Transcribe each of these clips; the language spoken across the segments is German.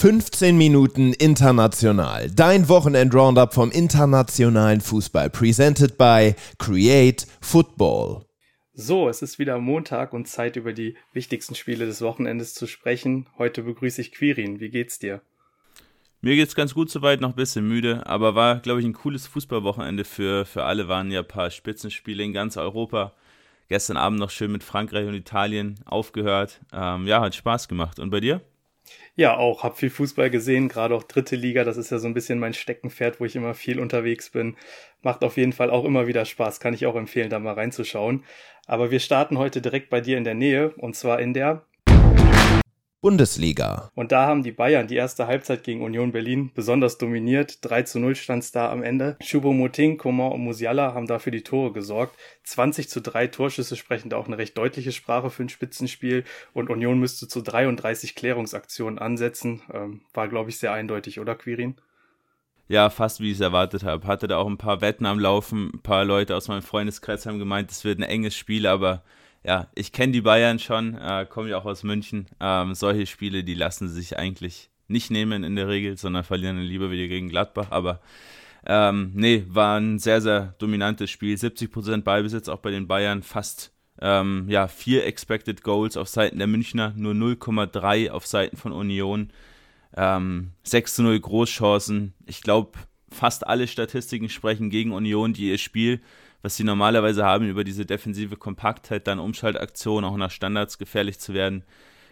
15 Minuten international. Dein Wochenend-Roundup vom internationalen Fußball. Presented by Create Football. So, es ist wieder Montag und Zeit, über die wichtigsten Spiele des Wochenendes zu sprechen. Heute begrüße ich Quirin. Wie geht's dir? Mir geht's ganz gut soweit, noch ein bisschen müde, aber war, glaube ich, ein cooles Fußballwochenende für, für alle. Waren ja ein paar Spitzenspiele in ganz Europa. Gestern Abend noch schön mit Frankreich und Italien aufgehört. Ähm, ja, hat Spaß gemacht. Und bei dir? Ja, auch. Hab viel Fußball gesehen, gerade auch dritte Liga. Das ist ja so ein bisschen mein Steckenpferd, wo ich immer viel unterwegs bin. Macht auf jeden Fall auch immer wieder Spaß. Kann ich auch empfehlen, da mal reinzuschauen. Aber wir starten heute direkt bei dir in der Nähe und zwar in der Bundesliga. Und da haben die Bayern die erste Halbzeit gegen Union Berlin besonders dominiert. 3 zu 0 stand es da am Ende. Choupo-Moting, Coman und Musiala haben dafür die Tore gesorgt. 20 zu 3 Torschüsse sprechen da auch eine recht deutliche Sprache für ein Spitzenspiel. Und Union müsste zu 33 Klärungsaktionen ansetzen. Ähm, war, glaube ich, sehr eindeutig, oder Quirin? Ja, fast wie ich es erwartet habe. Hatte da auch ein paar Wetten am Laufen. Ein paar Leute aus meinem Freundeskreis haben gemeint, es wird ein enges Spiel, aber ja, ich kenne die Bayern schon, äh, komme ja auch aus München. Ähm, solche Spiele, die lassen sich eigentlich nicht nehmen in der Regel, sondern verlieren dann lieber wieder gegen Gladbach. Aber ähm, nee, war ein sehr, sehr dominantes Spiel. 70% Ballbesitz auch bei den Bayern, fast ähm, ja, vier Expected Goals auf Seiten der Münchner, nur 0,3 auf Seiten von Union. Ähm, 6 zu 0 Großchancen. Ich glaube, fast alle Statistiken sprechen gegen Union, die ihr Spiel was sie normalerweise haben, über diese defensive Kompaktheit, dann Umschaltaktionen, auch nach Standards gefährlich zu werden,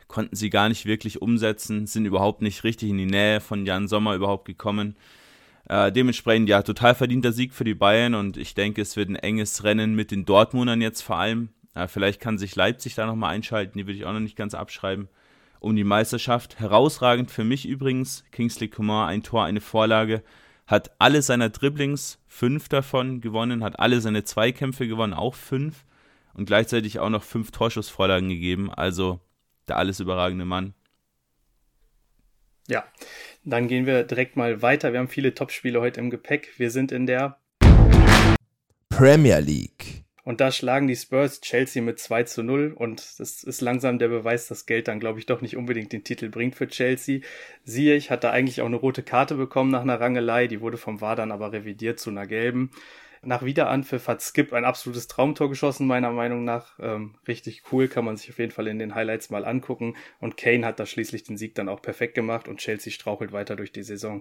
konnten sie gar nicht wirklich umsetzen, sind überhaupt nicht richtig in die Nähe von Jan Sommer überhaupt gekommen. Äh, dementsprechend, ja, total verdienter Sieg für die Bayern und ich denke, es wird ein enges Rennen mit den Dortmundern jetzt vor allem. Äh, vielleicht kann sich Leipzig da nochmal einschalten, die würde ich auch noch nicht ganz abschreiben. Um die Meisterschaft. Herausragend für mich übrigens, Kingsley Coman, ein Tor, eine Vorlage hat alle seiner Dribblings, fünf davon gewonnen, hat alle seine Zweikämpfe gewonnen, auch fünf und gleichzeitig auch noch fünf Torschussvorlagen gegeben. Also der alles überragende Mann. Ja, dann gehen wir direkt mal weiter. Wir haben viele Topspiele heute im Gepäck. Wir sind in der Premier League. Und da schlagen die Spurs Chelsea mit 2 zu 0 und das ist langsam der Beweis, dass Geld dann, glaube ich, doch nicht unbedingt den Titel bringt für Chelsea. Ziyech hat da eigentlich auch eine rote Karte bekommen nach einer Rangelei, die wurde vom VAR dann aber revidiert zu einer gelben. Nach Wiederanpfiff hat Skip ein absolutes Traumtor geschossen, meiner Meinung nach. Ähm, richtig cool, kann man sich auf jeden Fall in den Highlights mal angucken. Und Kane hat da schließlich den Sieg dann auch perfekt gemacht und Chelsea strauchelt weiter durch die Saison.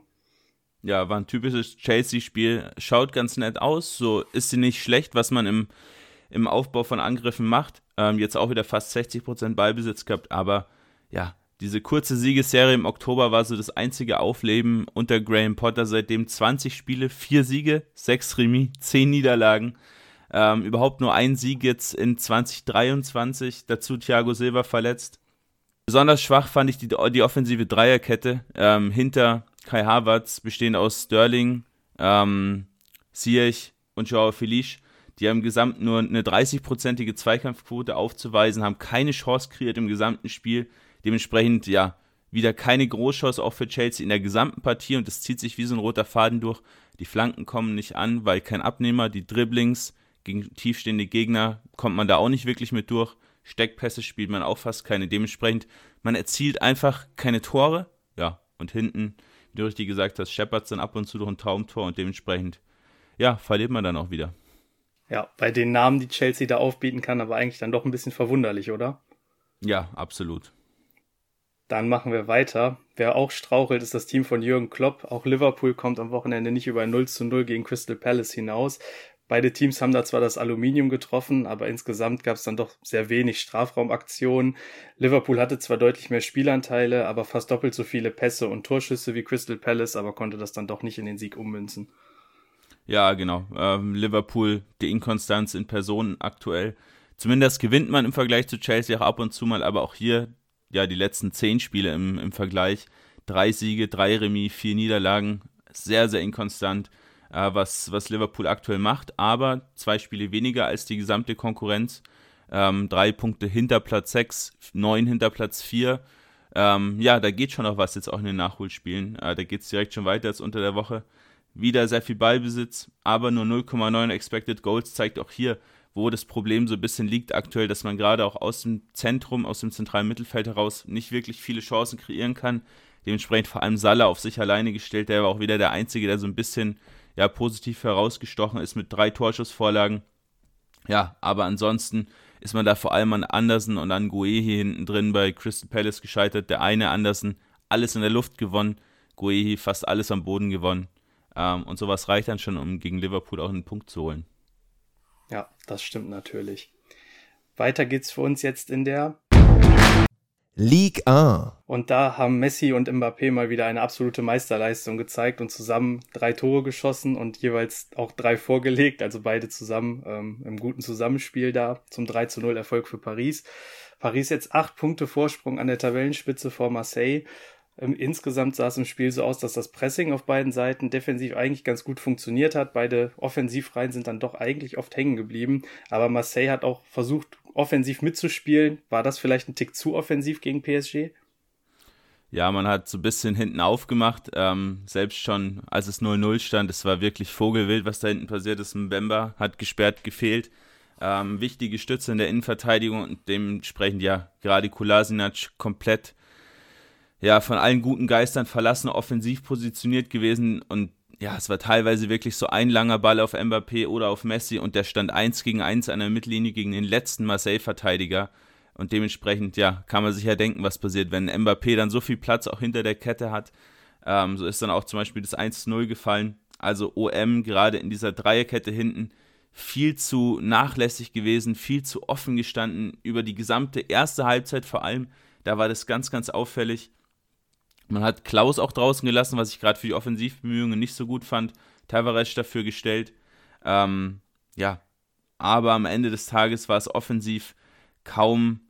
Ja, war ein typisches Chelsea-Spiel. Schaut ganz nett aus. So ist sie nicht schlecht, was man im im Aufbau von Angriffen macht. Ähm, jetzt auch wieder fast 60% Ballbesitz gehabt, aber ja, diese kurze Siegesserie im Oktober war so das einzige Aufleben unter Graham Potter. Seitdem 20 Spiele, 4 Siege, 6 Remis, 10 Niederlagen. Ähm, überhaupt nur ein Sieg jetzt in 2023. Dazu Thiago Silva verletzt. Besonders schwach fand ich die, die offensive Dreierkette ähm, hinter Kai Havertz, bestehend aus Sterling, ähm, Ziyech und Joao Felice. Die haben im Gesamt nur eine 30-prozentige Zweikampfquote aufzuweisen, haben keine Chance kreiert im gesamten Spiel. Dementsprechend, ja, wieder keine Großchance auch für Chelsea in der gesamten Partie und das zieht sich wie so ein roter Faden durch. Die Flanken kommen nicht an, weil kein Abnehmer, die Dribblings gegen tiefstehende Gegner kommt man da auch nicht wirklich mit durch. Steckpässe spielt man auch fast keine. Dementsprechend, man erzielt einfach keine Tore. Ja, und hinten, wie du richtig gesagt hast, scheppert dann ab und zu durch ein Traumtor und dementsprechend, ja, verliert man dann auch wieder. Ja, bei den Namen, die Chelsea da aufbieten kann, aber eigentlich dann doch ein bisschen verwunderlich, oder? Ja, absolut. Dann machen wir weiter. Wer auch strauchelt, ist das Team von Jürgen Klopp. Auch Liverpool kommt am Wochenende nicht über ein 0 zu 0 gegen Crystal Palace hinaus. Beide Teams haben da zwar das Aluminium getroffen, aber insgesamt gab es dann doch sehr wenig Strafraumaktionen. Liverpool hatte zwar deutlich mehr Spielanteile, aber fast doppelt so viele Pässe und Torschüsse wie Crystal Palace, aber konnte das dann doch nicht in den Sieg ummünzen. Ja, genau. Ähm, Liverpool, die Inkonstanz in Person aktuell. Zumindest gewinnt man im Vergleich zu Chelsea auch ab und zu mal, aber auch hier, ja, die letzten zehn Spiele im, im Vergleich. Drei Siege, drei Remis, vier Niederlagen. Sehr, sehr inkonstant, äh, was, was Liverpool aktuell macht. Aber zwei Spiele weniger als die gesamte Konkurrenz. Ähm, drei Punkte hinter Platz 6, neun hinter Platz 4. Ähm, ja, da geht schon noch was jetzt auch in den Nachholspielen. Äh, da geht es direkt schon weiter als unter der Woche. Wieder sehr viel Ballbesitz, aber nur 0,9 Expected Goals zeigt auch hier, wo das Problem so ein bisschen liegt aktuell, dass man gerade auch aus dem Zentrum, aus dem zentralen Mittelfeld heraus nicht wirklich viele Chancen kreieren kann. Dementsprechend vor allem Salah auf sich alleine gestellt. Der war auch wieder der Einzige, der so ein bisschen ja, positiv herausgestochen ist mit drei Torschussvorlagen. Ja, aber ansonsten ist man da vor allem an Andersen und an Guehi hinten drin bei Crystal Palace gescheitert. Der eine Andersen alles in der Luft gewonnen, Guehi fast alles am Boden gewonnen. Ähm, und sowas reicht dann schon, um gegen Liverpool auch einen Punkt zu holen. Ja, das stimmt natürlich. Weiter geht's für uns jetzt in der Ligue 1. Und da haben Messi und Mbappé mal wieder eine absolute Meisterleistung gezeigt und zusammen drei Tore geschossen und jeweils auch drei vorgelegt, also beide zusammen ähm, im guten Zusammenspiel da zum 3 zu 0 Erfolg für Paris. Paris jetzt acht Punkte Vorsprung an der Tabellenspitze vor Marseille. Ähm, insgesamt sah es im Spiel so aus, dass das Pressing auf beiden Seiten defensiv eigentlich ganz gut funktioniert hat. Beide Offensivreihen sind dann doch eigentlich oft hängen geblieben. Aber Marseille hat auch versucht, offensiv mitzuspielen. War das vielleicht ein Tick zu offensiv gegen PSG? Ja, man hat so ein bisschen hinten aufgemacht. Ähm, selbst schon, als es 0-0 stand, es war wirklich Vogelwild, was da hinten passiert ist. Mbemba hat gesperrt gefehlt. Ähm, wichtige Stütze in der Innenverteidigung und dementsprechend ja gerade Kulasinac komplett ja von allen guten Geistern verlassen, offensiv positioniert gewesen und ja, es war teilweise wirklich so ein langer Ball auf Mbappé oder auf Messi und der stand eins gegen eins an der Mittellinie gegen den letzten Marseille-Verteidiger. Und dementsprechend, ja, kann man sich ja denken, was passiert, wenn Mbappé dann so viel Platz auch hinter der Kette hat. Ähm, so ist dann auch zum Beispiel das 1-0 gefallen. Also OM gerade in dieser Dreierkette hinten viel zu nachlässig gewesen, viel zu offen gestanden über die gesamte erste Halbzeit vor allem. Da war das ganz, ganz auffällig. Man hat Klaus auch draußen gelassen, was ich gerade für die Offensivbemühungen nicht so gut fand. Tavares dafür gestellt. Ähm, ja, aber am Ende des Tages war es offensiv kaum,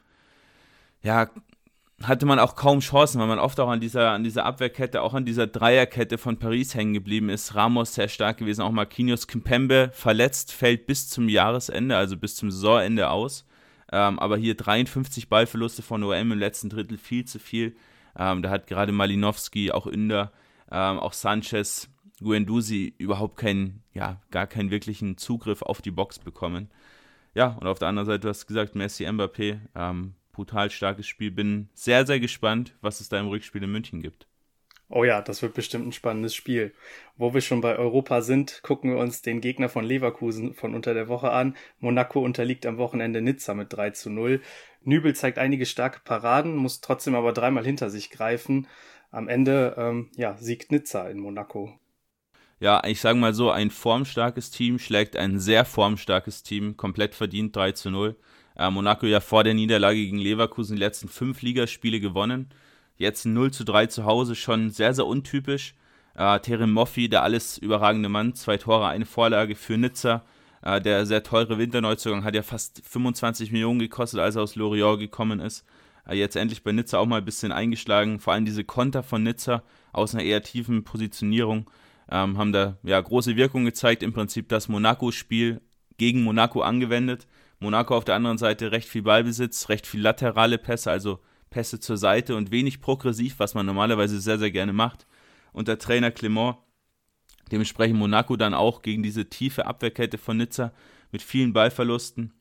ja, hatte man auch kaum Chancen, weil man oft auch an dieser, an dieser Abwehrkette, auch an dieser Dreierkette von Paris hängen geblieben ist. Ramos sehr stark gewesen, auch Marquinhos Kimpembe verletzt, fällt bis zum Jahresende, also bis zum Saisonende aus. Ähm, aber hier 53 Ballverluste von OM im letzten Drittel, viel zu viel. Ähm, da hat gerade Malinowski, auch Inder, ähm, auch Sanchez, Guendouzi überhaupt keinen, ja, gar keinen wirklichen Zugriff auf die Box bekommen. Ja, und auf der anderen Seite, du hast gesagt, Messi, Mbappé, ähm, brutal starkes Spiel. Bin sehr, sehr gespannt, was es da im Rückspiel in München gibt. Oh ja, das wird bestimmt ein spannendes Spiel. Wo wir schon bei Europa sind, gucken wir uns den Gegner von Leverkusen von unter der Woche an. Monaco unterliegt am Wochenende Nizza mit 3 zu 0. Nübel zeigt einige starke Paraden, muss trotzdem aber dreimal hinter sich greifen. Am Ende, ähm, ja, siegt Nizza in Monaco. Ja, ich sage mal so, ein formstarkes Team schlägt ein sehr formstarkes Team, komplett verdient 3 zu 0. Äh, Monaco ja vor der Niederlage gegen Leverkusen die letzten fünf Ligaspiele gewonnen Jetzt 0 zu 3 zu Hause, schon sehr, sehr untypisch. Äh, Terem Moffi, der alles überragende Mann, zwei Tore, eine Vorlage für Nizza. Äh, der sehr teure Winterneuzugang hat ja fast 25 Millionen gekostet, als er aus Lorient gekommen ist. Äh, jetzt endlich bei Nizza auch mal ein bisschen eingeschlagen. Vor allem diese Konter von Nizza aus einer eher tiefen Positionierung ähm, haben da ja große Wirkung gezeigt. Im Prinzip das Monaco-Spiel gegen Monaco angewendet. Monaco auf der anderen Seite recht viel Ballbesitz, recht viel laterale Pässe, also Pässe zur Seite und wenig progressiv, was man normalerweise sehr, sehr gerne macht. Und der Trainer Clement, dementsprechend Monaco dann auch gegen diese tiefe Abwehrkette von Nizza mit vielen Ballverlusten.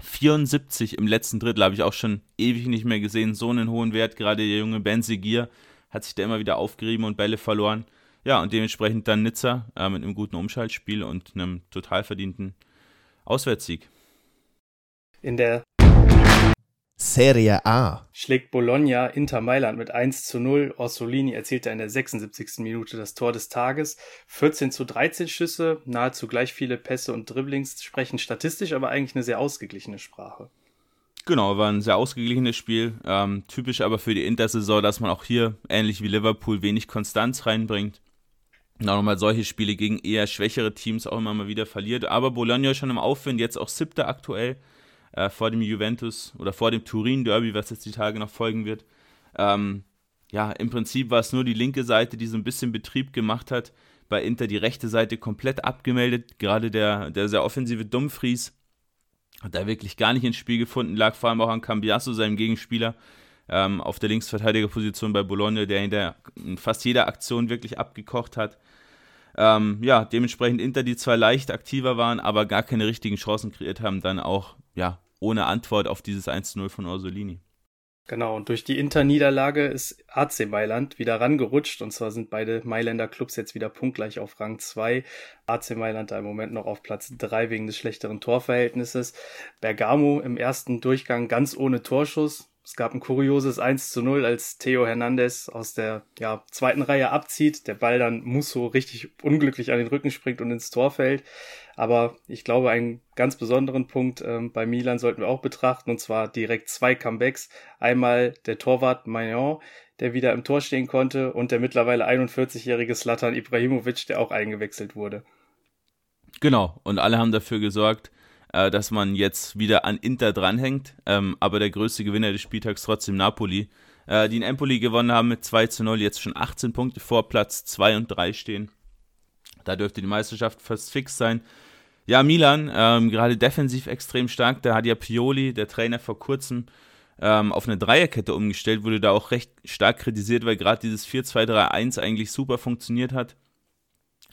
74 im letzten Drittel habe ich auch schon ewig nicht mehr gesehen. So einen hohen Wert. Gerade der junge Ben Segir hat sich da immer wieder aufgerieben und Bälle verloren. Ja, und dementsprechend dann Nizza äh, mit einem guten Umschaltspiel und einem total verdienten Auswärtssieg. In der Serie A. Schlägt Bologna Inter Mailand mit 1 zu 0. Orsolini erzielte in der 76. Minute das Tor des Tages. 14 zu 13 Schüsse, nahezu gleich viele Pässe und Dribblings sprechen statistisch aber eigentlich eine sehr ausgeglichene Sprache. Genau, war ein sehr ausgeglichenes Spiel. Ähm, typisch aber für die Intersaison, dass man auch hier, ähnlich wie Liverpool, wenig Konstanz reinbringt. Und auch nochmal solche Spiele gegen eher schwächere Teams auch immer mal wieder verliert. Aber Bologna schon im Aufwind, jetzt auch siebter aktuell äh, vor dem Juventus oder vor dem Turin-Derby, was jetzt die Tage noch folgen wird. Ähm, ja, im Prinzip war es nur die linke Seite, die so ein bisschen Betrieb gemacht hat. Bei Inter die rechte Seite komplett abgemeldet. Gerade der, der sehr offensive Dumfries hat da wirklich gar nicht ins Spiel gefunden. Lag vor allem auch an Cambiasso, seinem Gegenspieler, ähm, auf der Linksverteidigerposition bei Bologna, der in, der, in fast jeder Aktion wirklich abgekocht hat. Ähm, ja, dementsprechend Inter, die zwar leicht aktiver waren, aber gar keine richtigen Chancen kreiert haben, dann auch, ja, ohne Antwort auf dieses 1-0 von Orsolini. Genau, und durch die Inter-Niederlage ist AC Mailand wieder rangerutscht. Und zwar sind beide Mailänder Clubs jetzt wieder punktgleich auf Rang 2. AC Mailand da im Moment noch auf Platz 3 wegen des schlechteren Torverhältnisses. Bergamo im ersten Durchgang ganz ohne Torschuss. Es gab ein kurioses 1 zu 0, als Theo Hernandez aus der ja, zweiten Reihe abzieht. Der Ball dann Musso richtig unglücklich an den Rücken springt und ins Tor fällt. Aber ich glaube, einen ganz besonderen Punkt ähm, bei Milan sollten wir auch betrachten, und zwar direkt zwei Comebacks. Einmal der Torwart Magnon, der wieder im Tor stehen konnte, und der mittlerweile 41-jährige Slatan Ibrahimovic, der auch eingewechselt wurde. Genau, und alle haben dafür gesorgt, äh, dass man jetzt wieder an Inter dranhängt. Ähm, aber der größte Gewinner des Spieltags trotzdem Napoli, äh, die in Empoli gewonnen haben mit 2 zu 0, jetzt schon 18 Punkte vor Platz 2 und 3 stehen. Da dürfte die Meisterschaft fast fix sein. Ja, Milan, ähm, gerade defensiv extrem stark. Da hat ja Pioli, der Trainer, vor kurzem ähm, auf eine Dreierkette umgestellt, wurde da auch recht stark kritisiert, weil gerade dieses 4-2-3-1 eigentlich super funktioniert hat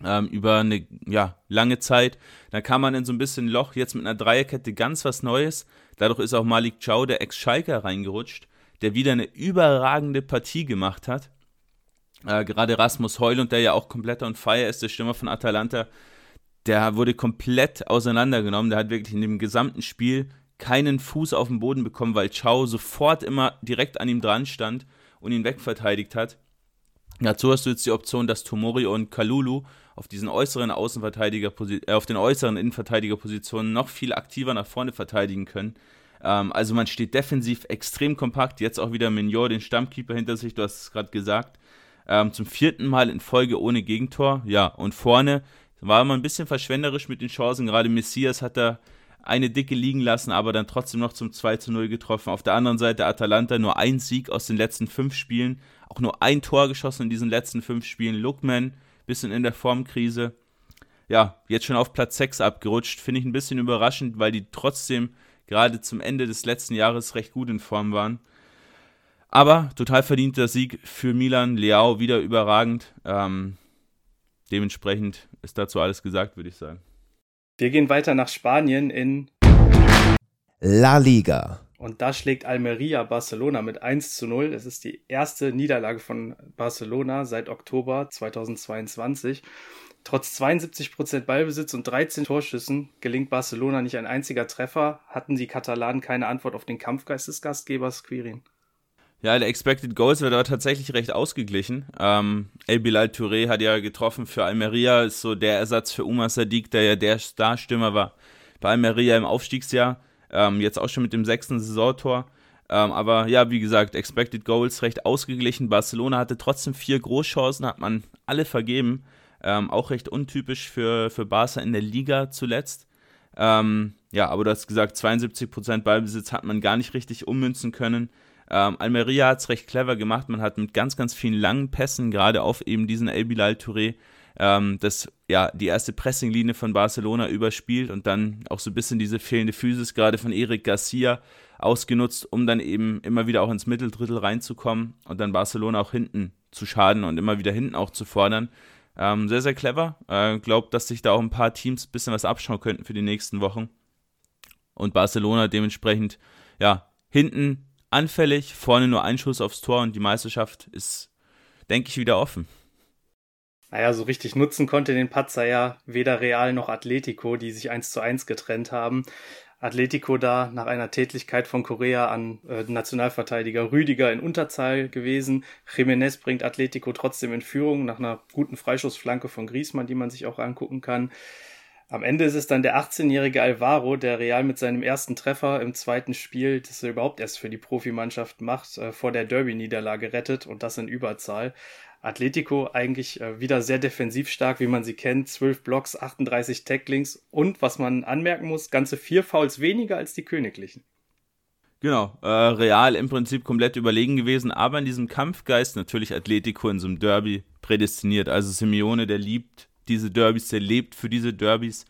ähm, über eine ja, lange Zeit. Da kam man in so ein bisschen Loch, jetzt mit einer Dreierkette ganz was Neues. Dadurch ist auch Malik Chow, der Ex-Schalker, reingerutscht, der wieder eine überragende Partie gemacht hat. Äh, gerade Rasmus Heulund, der ja auch komplett on fire ist, der Stürmer von Atalanta, der wurde komplett auseinandergenommen. Der hat wirklich in dem gesamten Spiel keinen Fuß auf den Boden bekommen, weil Chow sofort immer direkt an ihm dran stand und ihn wegverteidigt hat. Dazu hast du jetzt die Option, dass Tomori und Kalulu auf diesen äußeren Außenverteidiger, äh, auf den äußeren Innenverteidigerpositionen noch viel aktiver nach vorne verteidigen können. Ähm, also man steht defensiv extrem kompakt. Jetzt auch wieder Mignor, den Stammkeeper hinter sich, du hast es gerade gesagt. Ähm, zum vierten Mal in Folge ohne Gegentor. Ja, und vorne war man ein bisschen verschwenderisch mit den Chancen. Gerade Messias hat da eine dicke liegen lassen, aber dann trotzdem noch zum 2 zu 0 getroffen. Auf der anderen Seite Atalanta nur ein Sieg aus den letzten fünf Spielen, auch nur ein Tor geschossen in diesen letzten fünf Spielen. Lookman, bisschen in der Formkrise. Ja, jetzt schon auf Platz 6 abgerutscht. Finde ich ein bisschen überraschend, weil die trotzdem gerade zum Ende des letzten Jahres recht gut in Form waren. Aber total verdienter Sieg für Milan. Leao wieder überragend. Ähm, dementsprechend ist dazu alles gesagt, würde ich sagen. Wir gehen weiter nach Spanien in La Liga. Und da schlägt Almeria Barcelona mit 1 zu 0. Es ist die erste Niederlage von Barcelona seit Oktober 2022. Trotz 72% Ballbesitz und 13 Torschüssen gelingt Barcelona nicht ein einziger Treffer. Hatten die Katalanen keine Antwort auf den Kampfgeist des Gastgebers Quirin? Ja, der Expected Goals wird aber tatsächlich recht ausgeglichen. Ähm, El Bilal Touré hat ja getroffen für Almeria, ist so der Ersatz für Umar Sadiq, der ja der Starstürmer war bei Almeria im Aufstiegsjahr. Ähm, jetzt auch schon mit dem sechsten Saisontor. Ähm, aber ja, wie gesagt, Expected Goals recht ausgeglichen. Barcelona hatte trotzdem vier Großchancen, hat man alle vergeben. Ähm, auch recht untypisch für, für Barca in der Liga zuletzt. Ähm, ja, aber du hast gesagt, 72% Ballbesitz hat man gar nicht richtig ummünzen können. Ähm, Almeria hat es recht clever gemacht. Man hat mit ganz, ganz vielen langen Pässen, gerade auf eben diesen El Bilal Touré, ähm, das, ja, die erste Pressinglinie von Barcelona überspielt und dann auch so ein bisschen diese fehlende Physis gerade von Eric Garcia ausgenutzt, um dann eben immer wieder auch ins Mitteldrittel reinzukommen und dann Barcelona auch hinten zu schaden und immer wieder hinten auch zu fordern. Ähm, sehr, sehr clever. Äh, Glaubt, dass sich da auch ein paar Teams ein bisschen was abschauen könnten für die nächsten Wochen. Und Barcelona dementsprechend, ja, hinten anfällig, vorne nur ein Schuss aufs Tor und die Meisterschaft ist, denke ich, wieder offen. Naja, so richtig nutzen konnte den Patzer ja weder Real noch Atletico, die sich eins zu eins getrennt haben. Atletico da nach einer Tätigkeit von Korea an äh, Nationalverteidiger Rüdiger in Unterzahl gewesen. Jiménez bringt Atletico trotzdem in Führung nach einer guten Freischussflanke von Griezmann, die man sich auch angucken kann. Am Ende ist es dann der 18-jährige Alvaro, der Real mit seinem ersten Treffer im zweiten Spiel, das er überhaupt erst für die Profimannschaft macht, äh, vor der Derby-Niederlage rettet und das in Überzahl. Atletico eigentlich äh, wieder sehr defensiv stark, wie man sie kennt. 12 Blocks, 38 Tacklings und, was man anmerken muss, ganze vier Fouls weniger als die Königlichen. Genau, äh, Real im Prinzip komplett überlegen gewesen, aber in diesem Kampfgeist natürlich Atletico in so einem Derby prädestiniert. Also Simeone, der liebt diese Derbys, der lebt für diese Derbys.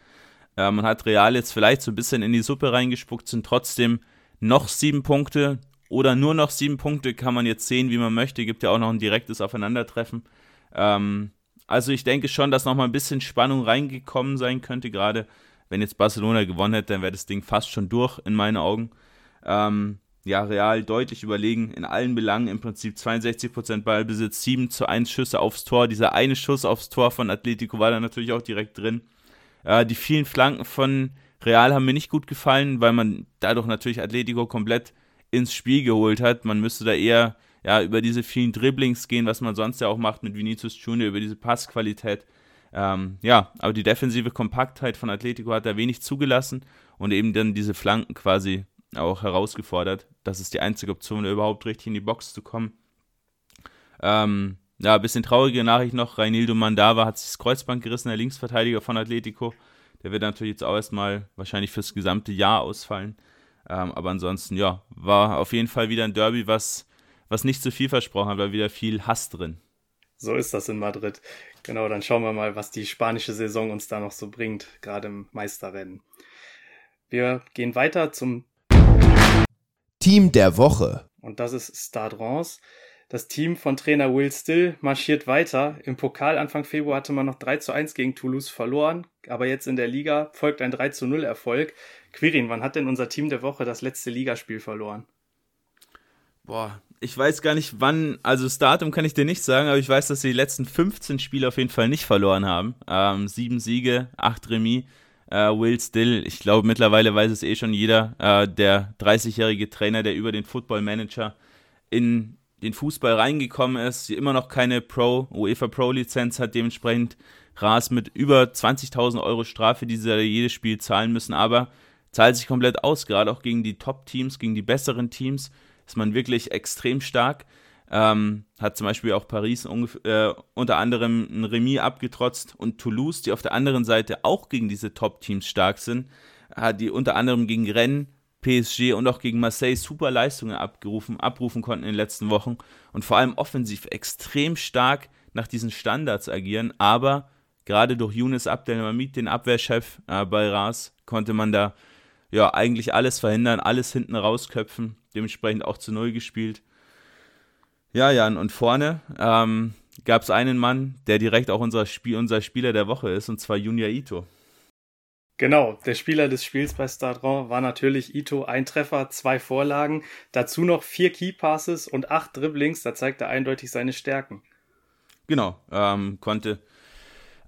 Äh, man hat Real jetzt vielleicht so ein bisschen in die Suppe reingespuckt, sind trotzdem noch sieben Punkte oder nur noch sieben Punkte, kann man jetzt sehen, wie man möchte. Gibt ja auch noch ein direktes Aufeinandertreffen. Ähm, also ich denke schon, dass nochmal ein bisschen Spannung reingekommen sein könnte, gerade wenn jetzt Barcelona gewonnen hätte, dann wäre das Ding fast schon durch in meinen Augen. Ähm, ja, Real deutlich überlegen in allen Belangen, im Prinzip 62% Ballbesitz, 7 zu 1 Schüsse aufs Tor. Dieser eine Schuss aufs Tor von Atletico war da natürlich auch direkt drin. Äh, die vielen Flanken von Real haben mir nicht gut gefallen, weil man dadurch natürlich Atletico komplett ins Spiel geholt hat. Man müsste da eher ja, über diese vielen Dribblings gehen, was man sonst ja auch macht mit Vinicius Junior, über diese Passqualität. Ähm, ja, aber die defensive Kompaktheit von Atletico hat da wenig zugelassen und eben dann diese Flanken quasi auch herausgefordert. Das ist die einzige Option, überhaupt richtig in die Box zu kommen. Ähm, ja, ein bisschen traurige Nachricht noch. Reinildo Mandava hat sich das Kreuzband gerissen, der Linksverteidiger von Atletico. Der wird natürlich jetzt auch erstmal wahrscheinlich fürs gesamte Jahr ausfallen. Ähm, aber ansonsten, ja, war auf jeden Fall wieder ein Derby, was, was nicht zu viel versprochen hat, war wieder viel Hass drin. So ist das in Madrid. Genau, dann schauen wir mal, was die spanische Saison uns da noch so bringt, gerade im Meisterrennen. Wir gehen weiter zum Team der Woche. Und das ist Stade Reims. Das Team von Trainer Will Still marschiert weiter. Im Pokal Anfang Februar hatte man noch 3 zu 1 gegen Toulouse verloren, aber jetzt in der Liga folgt ein 3 zu 0 Erfolg. Quirin, wann hat denn unser Team der Woche das letzte Ligaspiel verloren? Boah, ich weiß gar nicht wann, also das Datum kann ich dir nicht sagen, aber ich weiß, dass sie die letzten 15 Spiele auf jeden Fall nicht verloren haben. Ähm, sieben Siege, acht Remis. Äh, Will Still, ich glaube mittlerweile weiß es eh schon jeder, äh, der 30-jährige Trainer, der über den Football Manager in den Fußball reingekommen ist, immer noch keine Pro, UEFA Pro Lizenz hat, dementsprechend Ras mit über 20.000 Euro Strafe, die sie jedes Spiel zahlen müssen, aber zahlt sich komplett aus, gerade auch gegen die Top-Teams, gegen die besseren Teams ist man wirklich extrem stark. Ähm, hat zum Beispiel auch Paris äh, unter anderem ein Remis abgetrotzt und Toulouse, die auf der anderen Seite auch gegen diese Top-Teams stark sind, hat die unter anderem gegen Rennes, PSG und auch gegen Marseille super Leistungen abgerufen, abrufen konnten in den letzten Wochen und vor allem offensiv extrem stark nach diesen Standards agieren, aber gerade durch Younes Abdelhamid, den Abwehrchef äh, bei Ras, konnte man da ja eigentlich alles verhindern, alles hinten rausköpfen, dementsprechend auch zu Null gespielt. Ja, Jan, und vorne ähm, gab es einen Mann, der direkt auch unser, Spiel, unser Spieler der Woche ist, und zwar Junior Ito. Genau, der Spieler des Spiels bei Stadron war natürlich Ito, ein Treffer, zwei Vorlagen, dazu noch vier Keypasses und acht Dribblings, da zeigt er eindeutig seine Stärken. Genau, ähm, konnte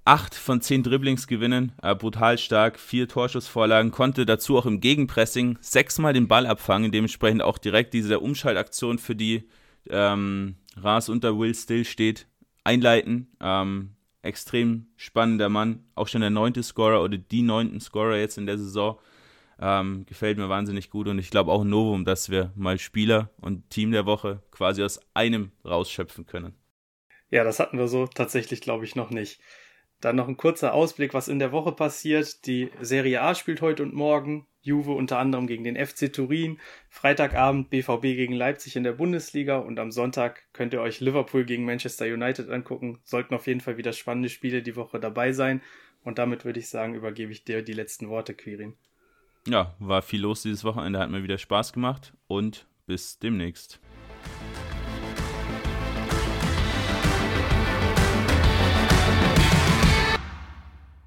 acht von zehn Dribblings gewinnen, äh, brutal stark, vier Torschussvorlagen, konnte dazu auch im Gegenpressing sechsmal den Ball abfangen, dementsprechend auch direkt diese Umschaltaktion, für die ähm, Ras unter Will Still steht, einleiten. Ähm, extrem spannender Mann, auch schon der neunte Scorer oder die neunten Scorer jetzt in der Saison. Ähm, gefällt mir wahnsinnig gut und ich glaube auch ein Novum, dass wir mal Spieler und Team der Woche quasi aus einem rausschöpfen können. Ja, das hatten wir so tatsächlich, glaube ich, noch nicht. Dann noch ein kurzer Ausblick, was in der Woche passiert. Die Serie A spielt heute und morgen. Juve unter anderem gegen den FC Turin. Freitagabend BVB gegen Leipzig in der Bundesliga und am Sonntag könnt ihr euch Liverpool gegen Manchester United angucken. Sollten auf jeden Fall wieder spannende Spiele die Woche dabei sein. Und damit würde ich sagen, übergebe ich dir die letzten Worte, Quirin. Ja, war viel los dieses Wochenende, hat mir wieder Spaß gemacht und bis demnächst.